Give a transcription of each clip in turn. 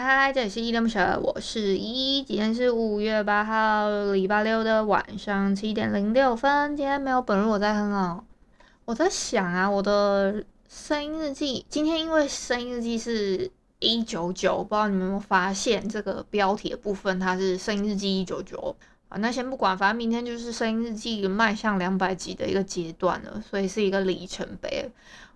嗨嗨，这里是依依恋不舍，我是依依。今天是五月八号，礼拜六的晚上七点零六分。今天没有本日我在哼哦。我在想啊，我的声音日记，今天因为声音日记是一九九，不知道你们有没有发现这个标题的部分，它是声音日记一九九啊。那先不管，反正明天就是声音日记迈向两百集的一个阶段了，所以是一个里程碑。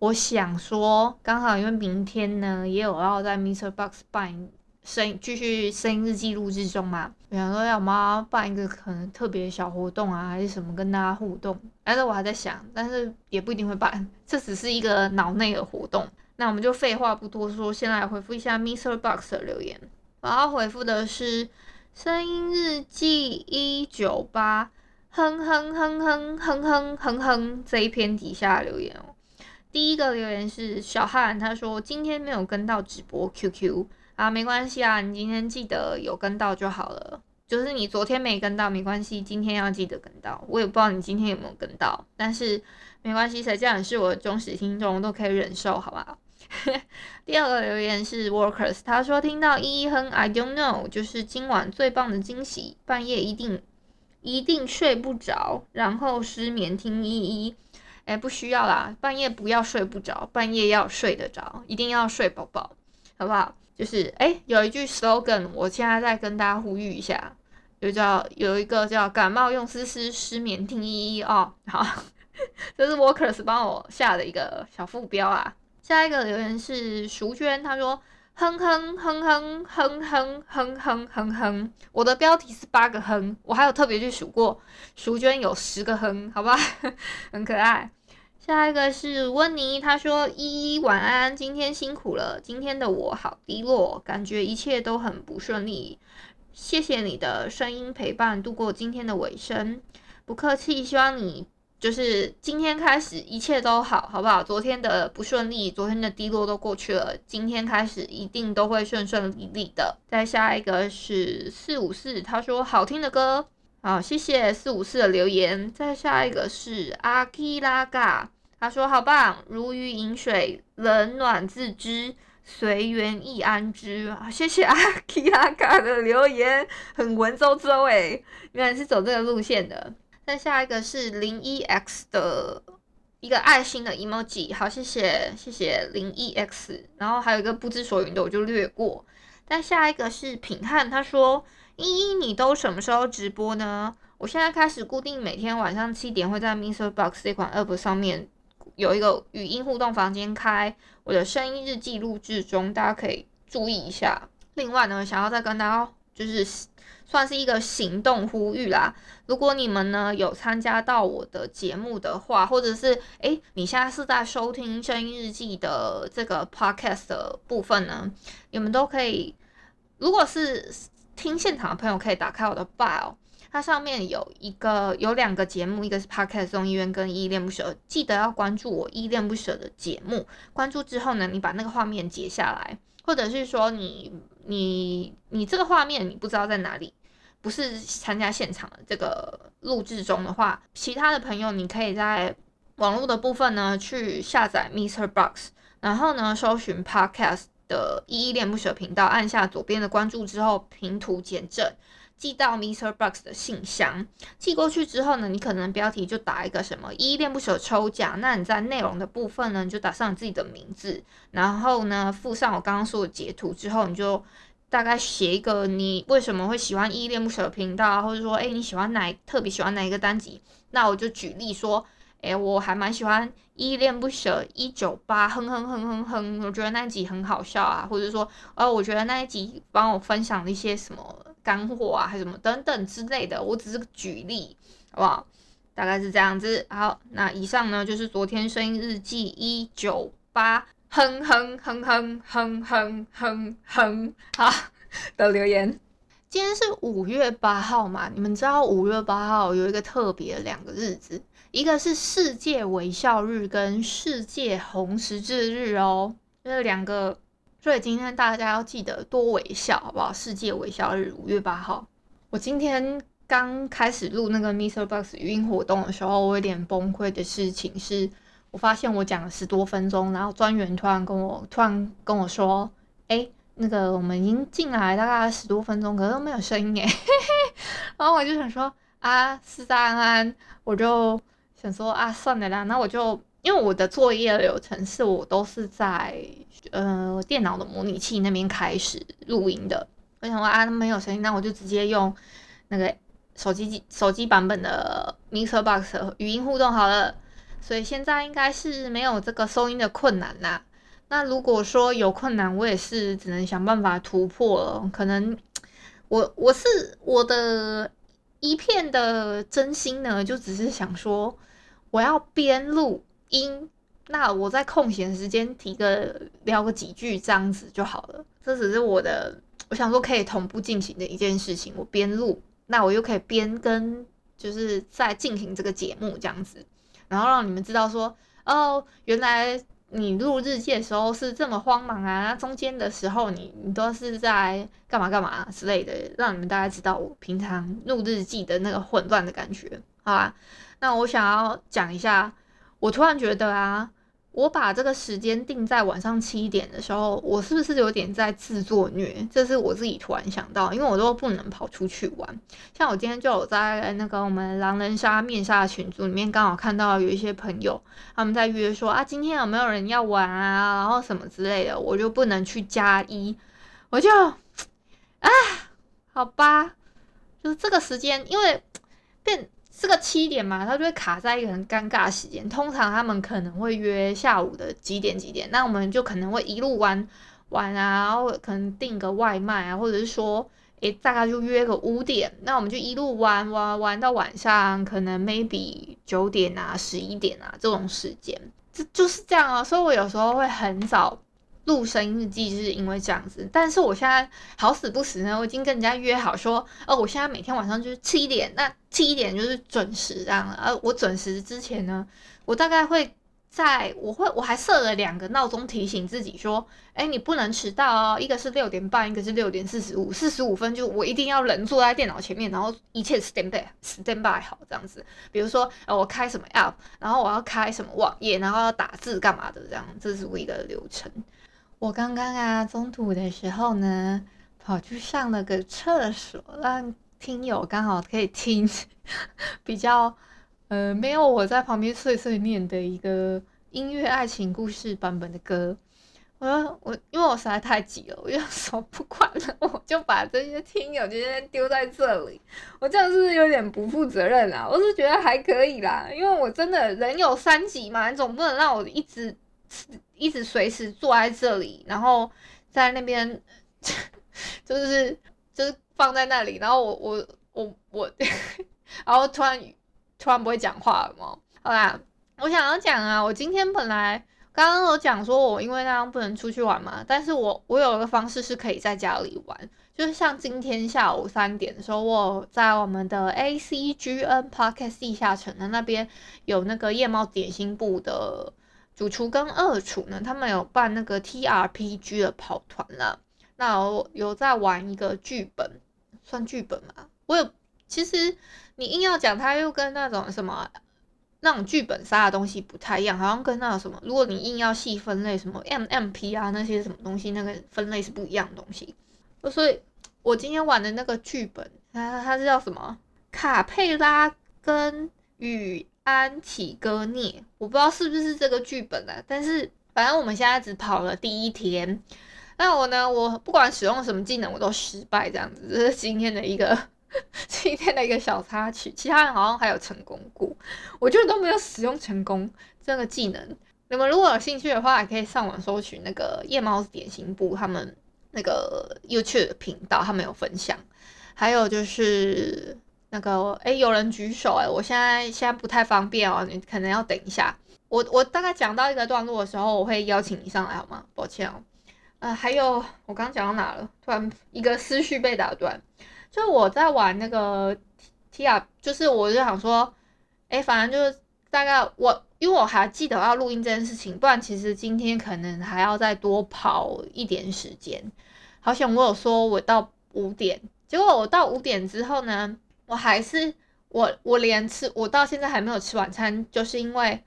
我想说，刚好因为明天呢，也有要在 Mr. Box 办声继续声音日记录制中嘛。我想说，要不要办一个可能特别小活动啊，还是什么跟大家互动？但是我还在想，但是也不一定会办，这只是一个脑内的活动。那我们就废话不多说，先来回复一下 MixerBox 的留言。我要回复的是声音日记一九八，哼哼哼哼哼哼哼哼这一篇底下留言哦。第一个留言是小汉，他说今天没有跟到直播 QQ 啊，没关系啊，你今天记得有跟到就好了。就是你昨天没跟到没关系，今天要记得跟到。我也不知道你今天有没有跟到，但是没关系，谁叫你是我的忠实听众，都可以忍受，好吧？第二个留言是 Workers，他说听到依依哼 I don't know，就是今晚最棒的惊喜，半夜一定一定睡不着，然后失眠听依依。哎，不需要啦，半夜不要睡不着，半夜要睡得着，一定要睡饱饱，好不好？就是哎，有一句 slogan，我现在再跟大家呼吁一下，就叫有一个叫感冒用思思，失眠听依依哦。好，这是 Workers 帮我下的一个小副标啊。下一个留言是淑娟，她说哼哼哼哼哼哼哼哼哼哼，我的标题是八个哼，我还有特别去数过，淑娟有十个哼，好吧，很可爱。下一个是温妮，她说：“依依晚安，今天辛苦了。今天的我好低落，感觉一切都很不顺利。谢谢你的声音陪伴，度过今天的尾声。不客气，希望你就是今天开始一切都好，好不好？昨天的不顺利，昨天的低落都过去了，今天开始一定都会顺顺利利的。再下一个是四五四，他说好听的歌，好，谢谢四五四的留言。再下一个是阿基拉嘎。”他说：“好棒，如鱼饮水，冷暖自知，随缘亦安之。”谢谢阿基拉嘎的留言，很文绉绉诶，原来是走这个路线的。再下一个是零一 x 的一个爱心的 emoji，好，谢谢谢谢零一 x。然后还有一个不知所云的，我就略过。再下一个是品汉，他说：“依依，你都什么时候直播呢？”我现在开始固定每天晚上七点会在 MixerBox 这款 App 上面。有一个语音互动房间开，我的声音日记录制中，大家可以注意一下。另外呢，想要再跟大家就是算是一个行动呼吁啦。如果你们呢有参加到我的节目的话，或者是诶你现在是在收听声音日记的这个 podcast 的部分呢，你们都可以，如果是听现场的朋友，可以打开我的 bio。它上面有一个有两个节目，一个是 Podcast 综艺院跟依依恋不舍，记得要关注我依依恋不舍的节目。关注之后呢，你把那个画面截下来，或者是说你你你这个画面你不知道在哪里，不是参加现场的这个录制中的话，其他的朋友你可以在网络的部分呢去下载 MixerBox，然后呢搜寻 Podcast 的依依恋不舍频道，按下左边的关注之后，平图检证。寄到 MixerBox 的信箱，寄过去之后呢，你可能标题就打一个什么“依依恋不舍抽奖”，那你在内容的部分呢，你就打上你自己的名字，然后呢附上我刚刚说的截图之后，你就大概写一个你为什么会喜欢依依恋不舍的频道，或者说诶你喜欢哪特别喜欢哪一个单集，那我就举例说，诶我还蛮喜欢依恋不舍一九八，哼哼哼哼哼，我觉得那一集很好笑啊，或者说呃我觉得那一集帮我分享了一些什么。干货啊，还什么等等之类的，我只是举例，好不好？大概是这样子。好，那以上呢就是昨天声音日记一九八哼哼哼哼哼哼哼哼好 的留言。今天是五月八号嘛？你们知道五月八号有一个特别的两个日子，一个是世界微笑日跟世界红十字日哦，这两个，所以今天大家要记得多微笑，好不好？世界微笑日五月八号。我今天刚开始录那个 MixerBox 语音活动的时候，我有点崩溃的事情是，我发现我讲了十多分钟，然后专员突然跟我突然跟我说，哎。那个我们已经进来大概十多分钟，可是都没有声音嘿嘿，然后我就想说啊，是安安，我就想说啊，算了啦，那我就因为我的作业流程是我都是在呃电脑的模拟器那边开始录音的，我想说啊，没有声音，那我就直接用那个手机手机版本的 MixerBox 语音互动好了，所以现在应该是没有这个收音的困难啦。那如果说有困难，我也是只能想办法突破了。可能我我是我的一片的真心呢，就只是想说，我要边录音，那我在空闲时间提个聊个几句这样子就好了。这只是我的，我想说可以同步进行的一件事情。我边录，那我又可以边跟就是在进行这个节目这样子，然后让你们知道说，哦，原来。你录日记的时候是这么慌忙啊？中间的时候你你都是在干嘛干嘛之类的，让你们大家知道我平常录日记的那个混乱的感觉，好吧？那我想要讲一下，我突然觉得啊。我把这个时间定在晚上七点的时候，我是不是有点在自作虐？这是我自己突然想到，因为我都不能跑出去玩。像我今天就有在那个我们狼人杀面杀群组里面，刚好看到有一些朋友他们在约说啊，今天有没有人要玩啊，然后什么之类的，我就不能去加一，我就啊，好吧，就是这个时间，因为变。这个七点嘛，他就会卡在一个很尴尬的时间。通常他们可能会约下午的几点几点，那我们就可能会一路玩玩啊，然后可能订个外卖啊，或者是说，诶，大概就约个五点，那我们就一路玩玩玩到晚上，可能 maybe 九点啊、十一点啊这种时间，这就是这样啊。所以我有时候会很早。录声音日记就是因为这样子，但是我现在好死不死呢，我已经跟人家约好说，哦，我现在每天晚上就是七点，那七点就是准时这样。而我准时之前呢，我大概会在，我会我还设了两个闹钟提醒自己说，哎，你不能迟到哦，一个是六点半，一个是六点四十五，四十五分就我一定要人坐在电脑前面，然后一切 stand by stand by 好这样子。比如说，呃，我开什么 app，然后我要开什么网页，然后要打字干嘛的这样，这是我一个流程。我刚刚啊，中途的时候呢，跑去上了个厕所，让听友刚好可以听 比较呃没有我在旁边碎碎念的一个音乐爱情故事版本的歌。我说我因为我实在太急了，我就说不管了，我就把这些听友直接丢在这里。我这样是不是有点不负责任啊？我是觉得还可以啦，因为我真的人有三急嘛，你总不能让我一直。一直随时坐在这里，然后在那边，就是就是放在那里，然后我我我我，然后突然突然不会讲话了吗？好啦，我想要讲啊，我今天本来刚刚有讲说我因为那样不能出去玩嘛，但是我我有一个方式是可以在家里玩，就是像今天下午三点的时候，我在我们的 ACGN Podcast 地下城的那边有那个夜猫点心部的。主厨跟二厨呢，他们有办那个 TRPG 的跑团啦。那我有在玩一个剧本，算剧本嘛？我有，其实你硬要讲，它又跟那种什么那种剧本杀的东西不太一样，好像跟那种什么，如果你硬要细分类，什么 MMP 啊那些什么东西，那个分类是不一样的东西。所以，我今天玩的那个剧本，它它是叫什么？卡佩拉跟与。安提戈聂，我不知道是不是这个剧本啊，但是反正我们现在只跑了第一天。那我呢，我不管使用什么技能，我都失败这样子，这是今天的一个 今天的一个小插曲。其他人好像还有成功过，我觉得都没有使用成功这个技能。你们如果有兴趣的话，也可以上网搜寻那个夜猫子点心部他们那个 YouTube 频道，他们有分享。还有就是。那个，哎，有人举手，哎，我现在现在不太方便哦，你可能要等一下。我我大概讲到一个段落的时候，我会邀请你上来好吗？抱歉哦。呃，还有我刚讲到哪了？突然一个思绪被打断。就我在玩那个 TR，就是我就想说，哎，反正就是大概我，因为我还记得要录音这件事情，不然其实今天可能还要再多跑一点时间。好像我有说我到五点，结果我到五点之后呢，我还是我我连吃，我到现在还没有吃晚餐，就是因为。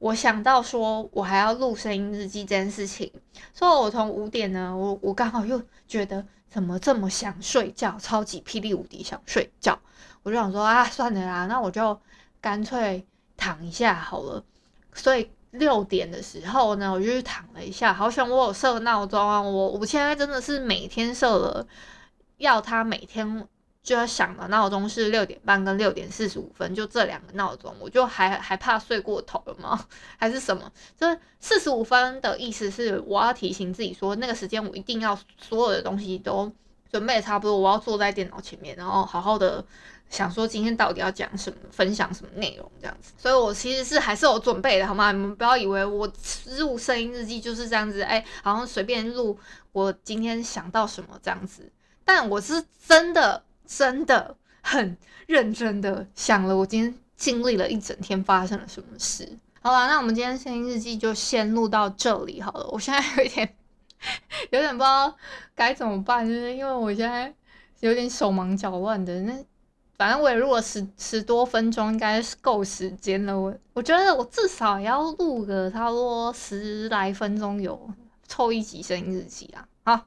我想到说，我还要录声音日记这件事情，所以我从五点呢，我我刚好又觉得怎么这么想睡觉，超级霹雳无敌想睡觉，我就想说啊，算了啦，那我就干脆躺一下好了。所以六点的时候呢，我就去躺了一下。好想我有设闹钟啊，我我现在真的是每天设了，要他每天。就要响的闹钟是六点半跟六点四十五分，就这两个闹钟，我就还还怕睡过头了吗？还是什么？这四十五分的意思是我要提醒自己说，那个时间我一定要所有的东西都准备差不多，我要坐在电脑前面，然后好好的想说今天到底要讲什么，分享什么内容这样子。所以我其实是还是有准备的，好吗？你们不要以为我录声音日记就是这样子，哎，好像随便录我今天想到什么这样子，但我是真的。真的很认真的想了，我今天经历了一整天发生了什么事。好了，那我们今天声音日记就先录到这里好了。我现在有一点有点不知道该怎么办，就是因为我现在有点手忙脚乱的。那反正我也录了十十多分钟，应该是够时间了。我我觉得我至少要录个差不多十来分钟有凑一集声音日记啊。好。